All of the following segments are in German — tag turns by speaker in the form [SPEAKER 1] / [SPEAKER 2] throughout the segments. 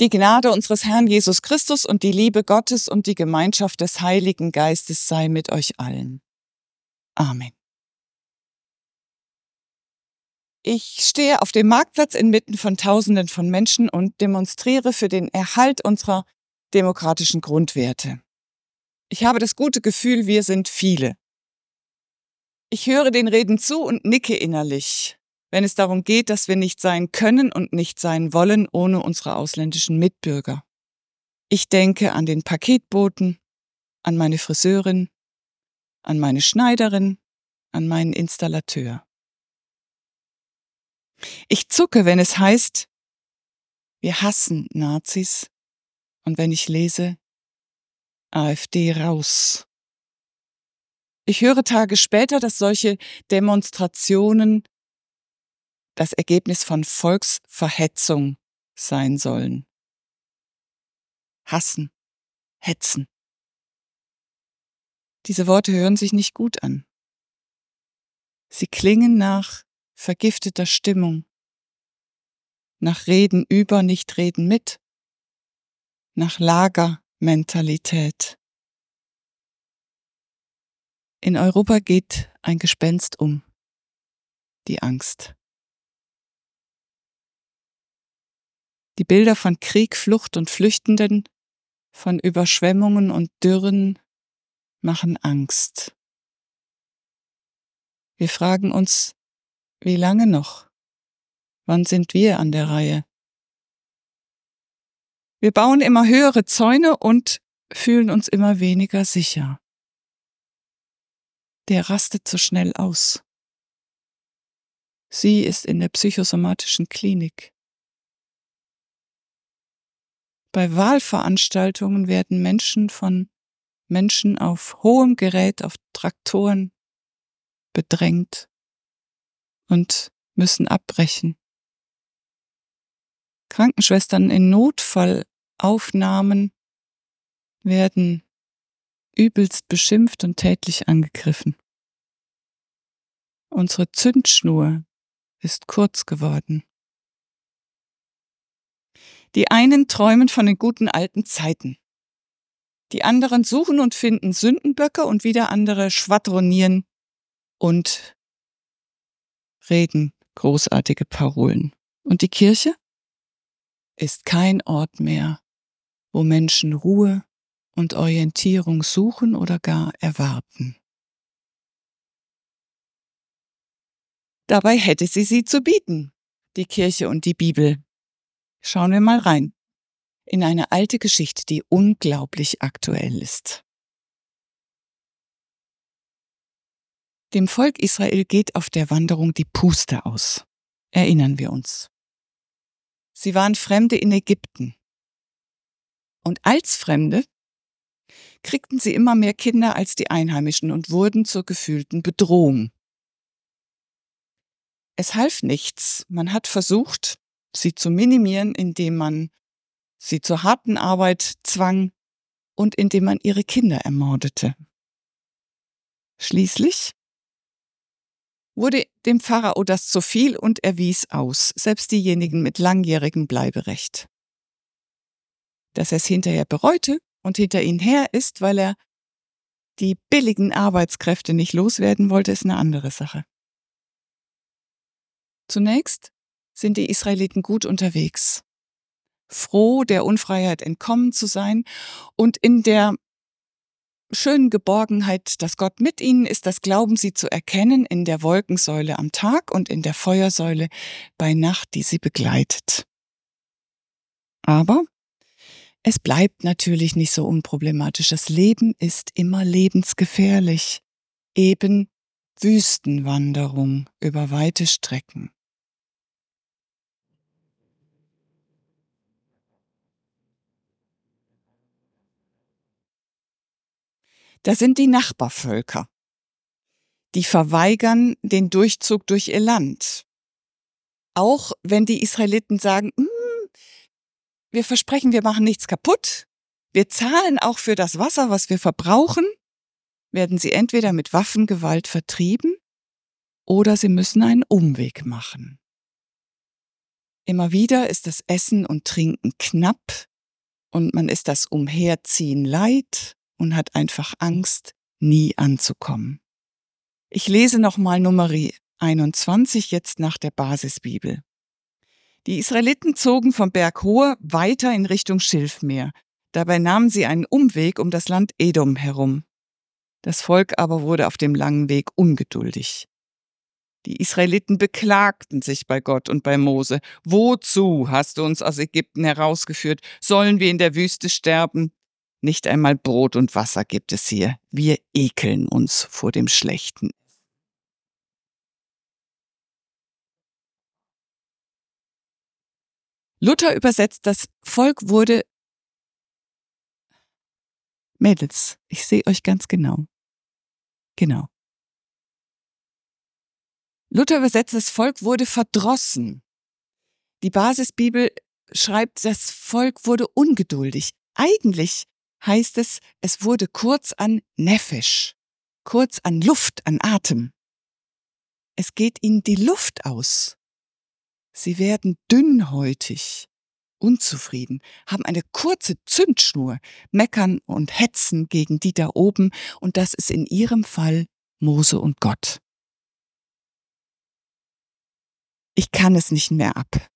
[SPEAKER 1] Die Gnade unseres Herrn Jesus Christus und die Liebe Gottes und die Gemeinschaft des Heiligen Geistes sei mit euch allen. Amen. Ich stehe auf dem Marktplatz inmitten von Tausenden von Menschen und demonstriere für den Erhalt unserer demokratischen Grundwerte. Ich habe das gute Gefühl, wir sind viele. Ich höre den Reden zu und nicke innerlich wenn es darum geht, dass wir nicht sein können und nicht sein wollen ohne unsere ausländischen Mitbürger. Ich denke an den Paketboten, an meine Friseurin, an meine Schneiderin, an meinen Installateur. Ich zucke, wenn es heißt, wir hassen Nazis und wenn ich lese, AfD raus. Ich höre Tage später, dass solche Demonstrationen das Ergebnis von Volksverhetzung sein sollen. Hassen, hetzen. Diese Worte hören sich nicht gut an. Sie klingen nach vergifteter Stimmung, nach Reden über, nicht Reden mit, nach Lagermentalität. In Europa geht ein Gespenst um, die Angst. Die Bilder von Krieg, Flucht und Flüchtenden, von Überschwemmungen und Dürren machen Angst. Wir fragen uns, wie lange noch? Wann sind wir an der Reihe? Wir bauen immer höhere Zäune und fühlen uns immer weniger sicher. Der rastet so schnell aus. Sie ist in der psychosomatischen Klinik. Bei Wahlveranstaltungen werden Menschen von Menschen auf hohem Gerät, auf Traktoren bedrängt und müssen abbrechen. Krankenschwestern in Notfallaufnahmen werden übelst beschimpft und tätlich angegriffen. Unsere Zündschnur ist kurz geworden. Die einen träumen von den guten alten Zeiten. Die anderen suchen und finden Sündenböcke und wieder andere schwadronieren und reden großartige Parolen. Und die Kirche ist kein Ort mehr, wo Menschen Ruhe und Orientierung suchen oder gar erwarten. Dabei hätte sie sie zu bieten, die Kirche und die Bibel. Schauen wir mal rein in eine alte Geschichte, die unglaublich aktuell ist. Dem Volk Israel geht auf der Wanderung die Puste aus. Erinnern wir uns. Sie waren Fremde in Ägypten. Und als Fremde kriegten sie immer mehr Kinder als die Einheimischen und wurden zur gefühlten Bedrohung. Es half nichts. Man hat versucht, sie zu minimieren, indem man sie zur harten Arbeit zwang und indem man ihre Kinder ermordete. Schließlich wurde dem Pharao das zu viel und er wies aus, selbst diejenigen mit langjährigem Bleiberecht. Dass er es hinterher bereute und hinter ihn her ist, weil er die billigen Arbeitskräfte nicht loswerden wollte, ist eine andere Sache. Zunächst sind die Israeliten gut unterwegs. Froh, der Unfreiheit entkommen zu sein und in der schönen Geborgenheit, dass Gott mit ihnen ist, das glauben sie zu erkennen in der Wolkensäule am Tag und in der Feuersäule bei Nacht, die sie begleitet. Aber es bleibt natürlich nicht so unproblematisch. Das Leben ist immer lebensgefährlich. Eben Wüstenwanderung über weite Strecken. Da sind die Nachbarvölker. Die verweigern den Durchzug durch ihr Land. Auch wenn die Israeliten sagen, hm, wir versprechen, wir machen nichts kaputt, wir zahlen auch für das Wasser, was wir verbrauchen, werden sie entweder mit Waffengewalt vertrieben oder sie müssen einen Umweg machen. Immer wieder ist das Essen und Trinken knapp und man ist das Umherziehen leid und hat einfach Angst, nie anzukommen. Ich lese nochmal Nummer 21 jetzt nach der Basisbibel. Die Israeliten zogen vom Berg Hor weiter in Richtung Schilfmeer. Dabei nahmen sie einen Umweg um das Land Edom herum. Das Volk aber wurde auf dem langen Weg ungeduldig. Die Israeliten beklagten sich bei Gott und bei Mose. Wozu hast du uns aus Ägypten herausgeführt? Sollen wir in der Wüste sterben? Nicht einmal Brot und Wasser gibt es hier. Wir ekeln uns vor dem Schlechten. Luther übersetzt, das Volk wurde Mädels, ich sehe euch ganz genau. Genau. Luther übersetzt, das Volk wurde verdrossen. Die Basisbibel schreibt, das Volk wurde ungeduldig. Eigentlich heißt es, es wurde kurz an Nephisch, kurz an Luft, an Atem. Es geht ihnen die Luft aus. Sie werden dünnhäutig, unzufrieden, haben eine kurze Zündschnur, meckern und hetzen gegen die da oben, und das ist in ihrem Fall Mose und Gott. Ich kann es nicht mehr ab.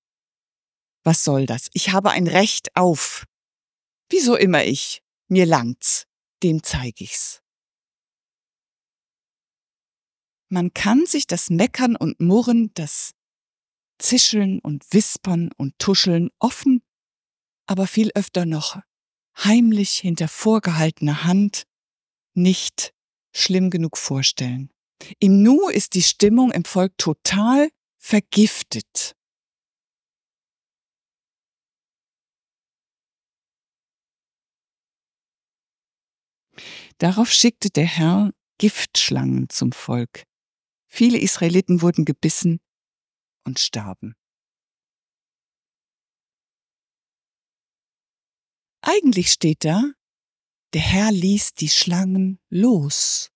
[SPEAKER 1] Was soll das? Ich habe ein Recht auf. Wieso immer ich? Mir langt's. Dem zeig ich's. Man kann sich das Meckern und Murren, das Zischeln und Wispern und Tuscheln offen, aber viel öfter noch heimlich hinter vorgehaltener Hand nicht schlimm genug vorstellen. Im Nu ist die Stimmung im Volk total vergiftet. Darauf schickte der Herr Giftschlangen zum Volk. Viele Israeliten wurden gebissen und starben. Eigentlich steht da, der Herr ließ die Schlangen los.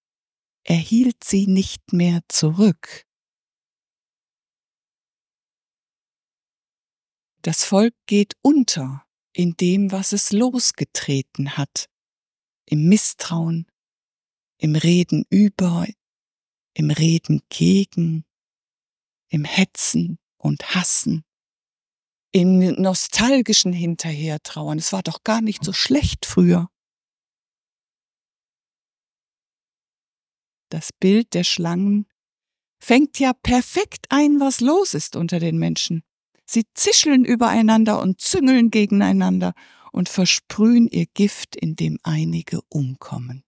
[SPEAKER 1] Er hielt sie nicht mehr zurück. Das Volk geht unter in dem, was es losgetreten hat, im Misstrauen, im Reden über, im Reden gegen, im Hetzen und Hassen, im nostalgischen Hinterhertrauern. Es war doch gar nicht so schlecht früher. Das Bild der Schlangen fängt ja perfekt ein, was los ist unter den Menschen. Sie zischeln übereinander und züngeln gegeneinander und versprühen ihr Gift, in dem einige umkommen.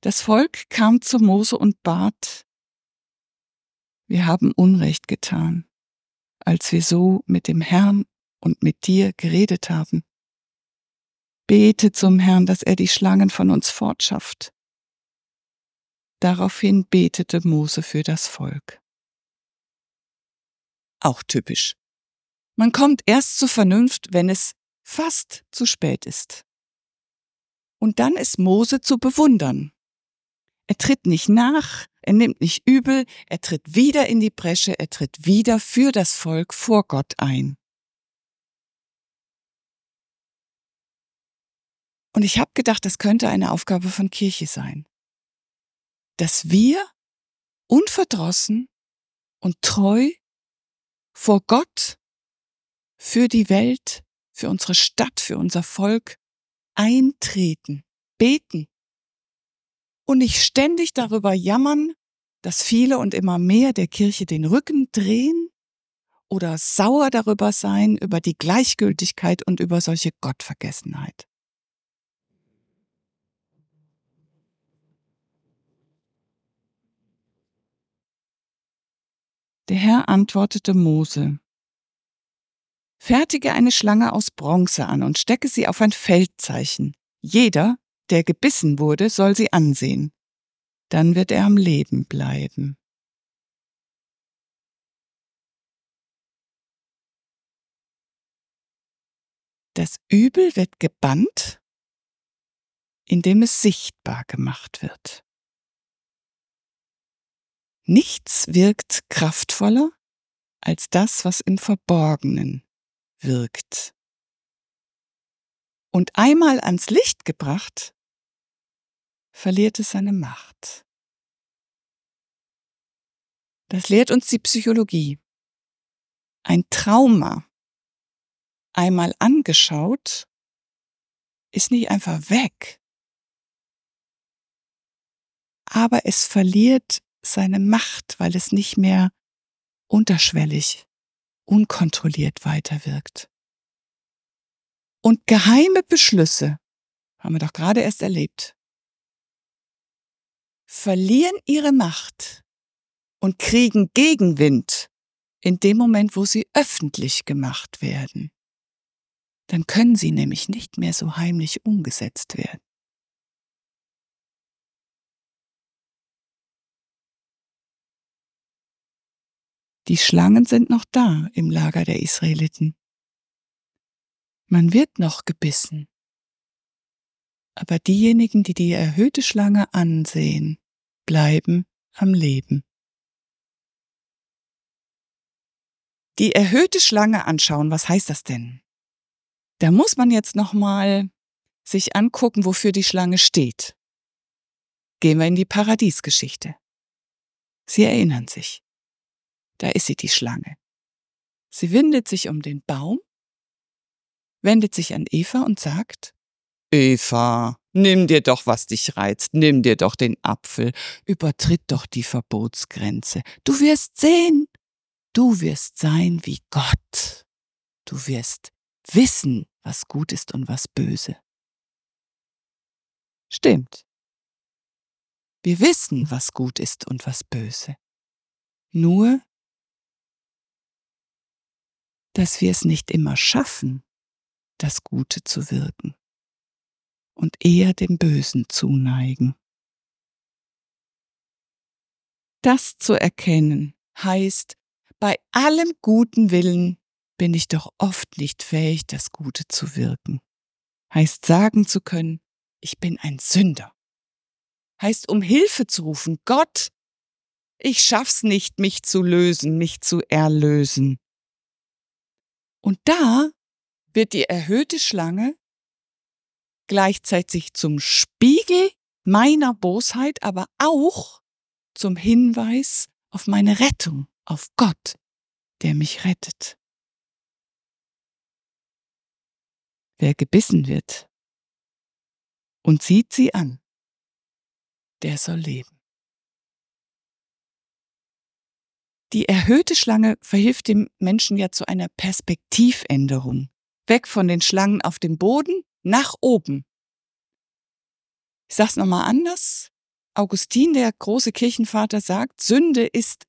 [SPEAKER 1] Das Volk kam zu Mose und bat, wir haben Unrecht getan, als wir so mit dem Herrn und mit dir geredet haben. Bete zum Herrn, dass er die Schlangen von uns fortschafft. Daraufhin betete Mose für das Volk. Auch typisch. Man kommt erst zur Vernunft, wenn es fast zu spät ist. Und dann ist Mose zu bewundern. Er tritt nicht nach, er nimmt nicht übel, er tritt wieder in die Bresche, er tritt wieder für das Volk vor Gott ein. Und ich habe gedacht, das könnte eine Aufgabe von Kirche sein dass wir unverdrossen und treu vor Gott, für die Welt, für unsere Stadt, für unser Volk eintreten, beten und nicht ständig darüber jammern, dass viele und immer mehr der Kirche den Rücken drehen oder sauer darüber sein, über die Gleichgültigkeit und über solche Gottvergessenheit. Der Herr antwortete Mose, Fertige eine Schlange aus Bronze an und stecke sie auf ein Feldzeichen. Jeder, der gebissen wurde, soll sie ansehen. Dann wird er am Leben bleiben. Das Übel wird gebannt, indem es sichtbar gemacht wird. Nichts wirkt kraftvoller als das, was im Verborgenen wirkt. Und einmal ans Licht gebracht, verliert es seine Macht. Das lehrt uns die Psychologie. Ein Trauma, einmal angeschaut, ist nicht einfach weg, aber es verliert seine Macht, weil es nicht mehr unterschwellig, unkontrolliert weiterwirkt. Und geheime Beschlüsse, haben wir doch gerade erst erlebt, verlieren ihre Macht und kriegen Gegenwind in dem Moment, wo sie öffentlich gemacht werden. Dann können sie nämlich nicht mehr so heimlich umgesetzt werden. Die Schlangen sind noch da im Lager der Israeliten. Man wird noch gebissen. Aber diejenigen, die die erhöhte Schlange ansehen, bleiben am Leben. Die erhöhte Schlange anschauen, was heißt das denn? Da muss man jetzt nochmal sich angucken, wofür die Schlange steht. Gehen wir in die Paradiesgeschichte. Sie erinnern sich. Da ist sie, die Schlange. Sie windet sich um den Baum, wendet sich an Eva und sagt, Eva, nimm dir doch, was dich reizt, nimm dir doch den Apfel, übertritt doch die Verbotsgrenze. Du wirst sehen, du wirst sein wie Gott. Du wirst wissen, was gut ist und was böse. Stimmt. Wir wissen, was gut ist und was böse. Nur dass wir es nicht immer schaffen, das Gute zu wirken und eher dem Bösen zuneigen. Das zu erkennen heißt, bei allem guten Willen bin ich doch oft nicht fähig, das Gute zu wirken. Heißt sagen zu können, ich bin ein Sünder. Heißt um Hilfe zu rufen, Gott, ich schaff's nicht, mich zu lösen, mich zu erlösen. Und da wird die erhöhte Schlange gleichzeitig zum Spiegel meiner Bosheit, aber auch zum Hinweis auf meine Rettung, auf Gott, der mich rettet. Wer gebissen wird und sieht sie an, der soll leben. Die erhöhte Schlange verhilft dem Menschen ja zu einer Perspektivänderung. Weg von den Schlangen auf dem Boden, nach oben. Ich sag's nochmal anders. Augustin, der große Kirchenvater, sagt, Sünde ist,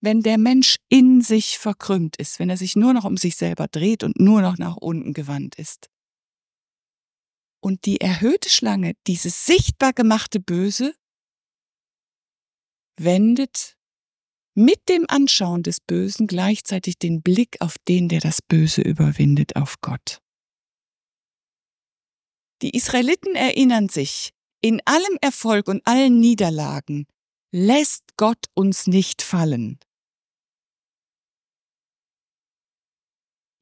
[SPEAKER 1] wenn der Mensch in sich verkrümmt ist, wenn er sich nur noch um sich selber dreht und nur noch nach unten gewandt ist. Und die erhöhte Schlange, dieses sichtbar gemachte Böse, wendet mit dem Anschauen des Bösen gleichzeitig den Blick auf den, der das Böse überwindet, auf Gott. Die Israeliten erinnern sich, in allem Erfolg und allen Niederlagen lässt Gott uns nicht fallen.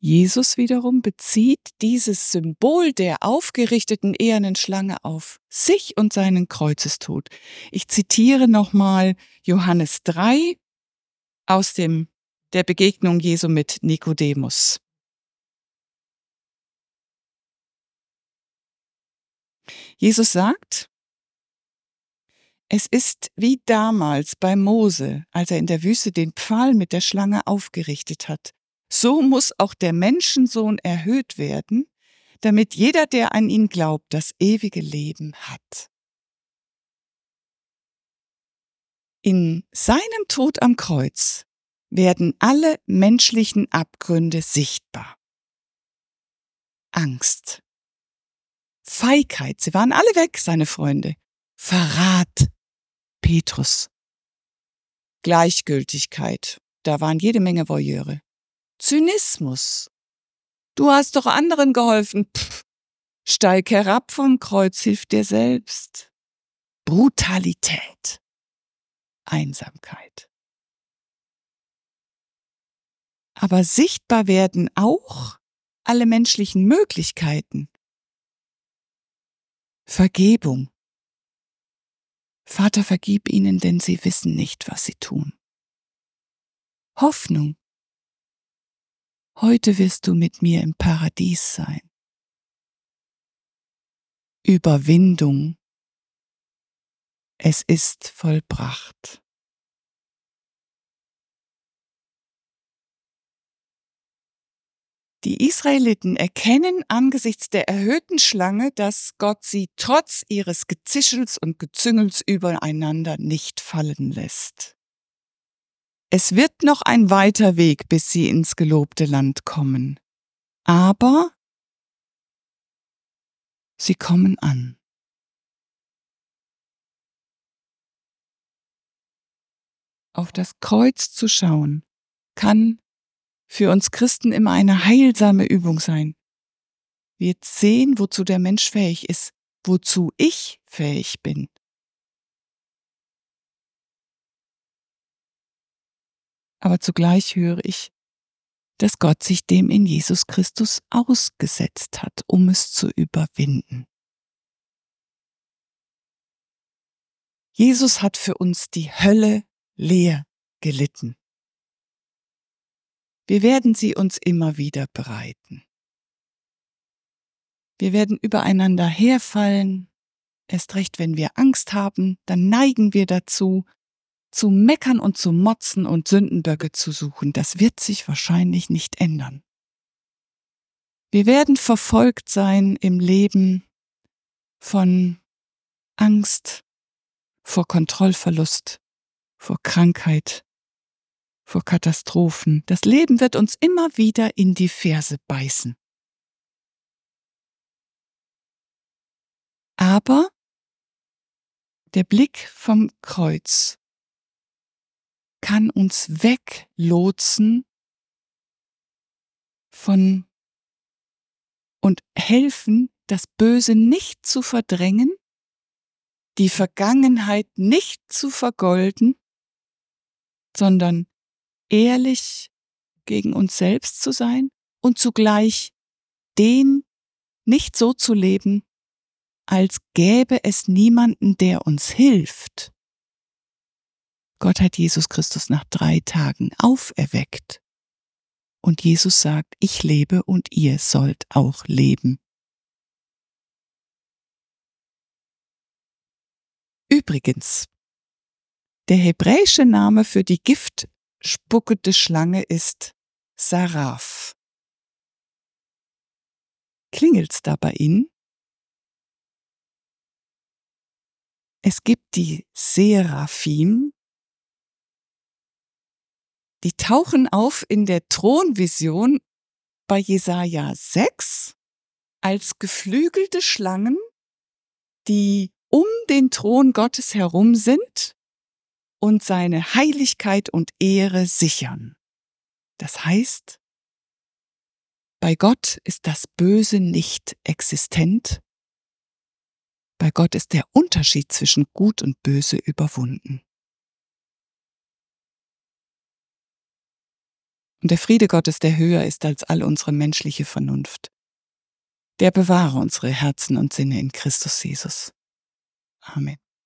[SPEAKER 1] Jesus wiederum bezieht dieses Symbol der aufgerichteten ehernen Schlange auf sich und seinen Kreuzestod. Ich zitiere nochmal Johannes 3, aus dem, der Begegnung Jesu mit Nikodemus. Jesus sagt, es ist wie damals bei Mose, als er in der Wüste den Pfahl mit der Schlange aufgerichtet hat. So muss auch der Menschensohn erhöht werden, damit jeder, der an ihn glaubt, das ewige Leben hat. In seinem Tod am Kreuz werden alle menschlichen Abgründe sichtbar. Angst. Feigheit, sie waren alle weg, seine Freunde. Verrat. Petrus. Gleichgültigkeit, da waren jede Menge Voyeure. Zynismus. Du hast doch anderen geholfen. Pff, steig herab vom Kreuz, hilf dir selbst. Brutalität. Einsamkeit. Aber sichtbar werden auch alle menschlichen Möglichkeiten. Vergebung. Vater, vergib ihnen, denn sie wissen nicht, was sie tun. Hoffnung. Heute wirst du mit mir im Paradies sein. Überwindung. Es ist vollbracht. Die Israeliten erkennen angesichts der erhöhten Schlange, dass Gott sie trotz ihres Gezischels und Gezüngels übereinander nicht fallen lässt. Es wird noch ein weiter Weg, bis sie ins gelobte Land kommen. Aber sie kommen an. Auf das Kreuz zu schauen kann für uns Christen immer eine heilsame Übung sein. Wir sehen, wozu der Mensch fähig ist, wozu ich fähig bin. Aber zugleich höre ich, dass Gott sich dem in Jesus Christus ausgesetzt hat, um es zu überwinden. Jesus hat für uns die Hölle leer gelitten. Wir werden sie uns immer wieder bereiten. Wir werden übereinander herfallen, erst recht wenn wir Angst haben, dann neigen wir dazu, zu meckern und zu motzen und Sündenböcke zu suchen. Das wird sich wahrscheinlich nicht ändern. Wir werden verfolgt sein im Leben von Angst, vor Kontrollverlust, vor Krankheit, vor Katastrophen. Das Leben wird uns immer wieder in die Ferse beißen. Aber der Blick vom Kreuz kann uns weglotsen von und helfen, das Böse nicht zu verdrängen, die Vergangenheit nicht zu vergolden, sondern ehrlich gegen uns selbst zu sein und zugleich den nicht so zu leben, als gäbe es niemanden, der uns hilft. Gott hat Jesus Christus nach drei Tagen auferweckt. Und Jesus sagt, ich lebe und ihr sollt auch leben. Übrigens, der hebräische Name für die Gift spuckende Schlange ist Saraf. Klingelt's da bei Ihnen? Es gibt die Seraphim, die tauchen auf in der Thronvision bei Jesaja 6 als geflügelte Schlangen, die um den Thron Gottes herum sind und seine Heiligkeit und Ehre sichern. Das heißt, bei Gott ist das Böse nicht existent. Bei Gott ist der Unterschied zwischen Gut und Böse überwunden. Und der Friede Gottes, der höher ist als all unsere menschliche Vernunft, der bewahre unsere Herzen und Sinne in Christus Jesus. Amen.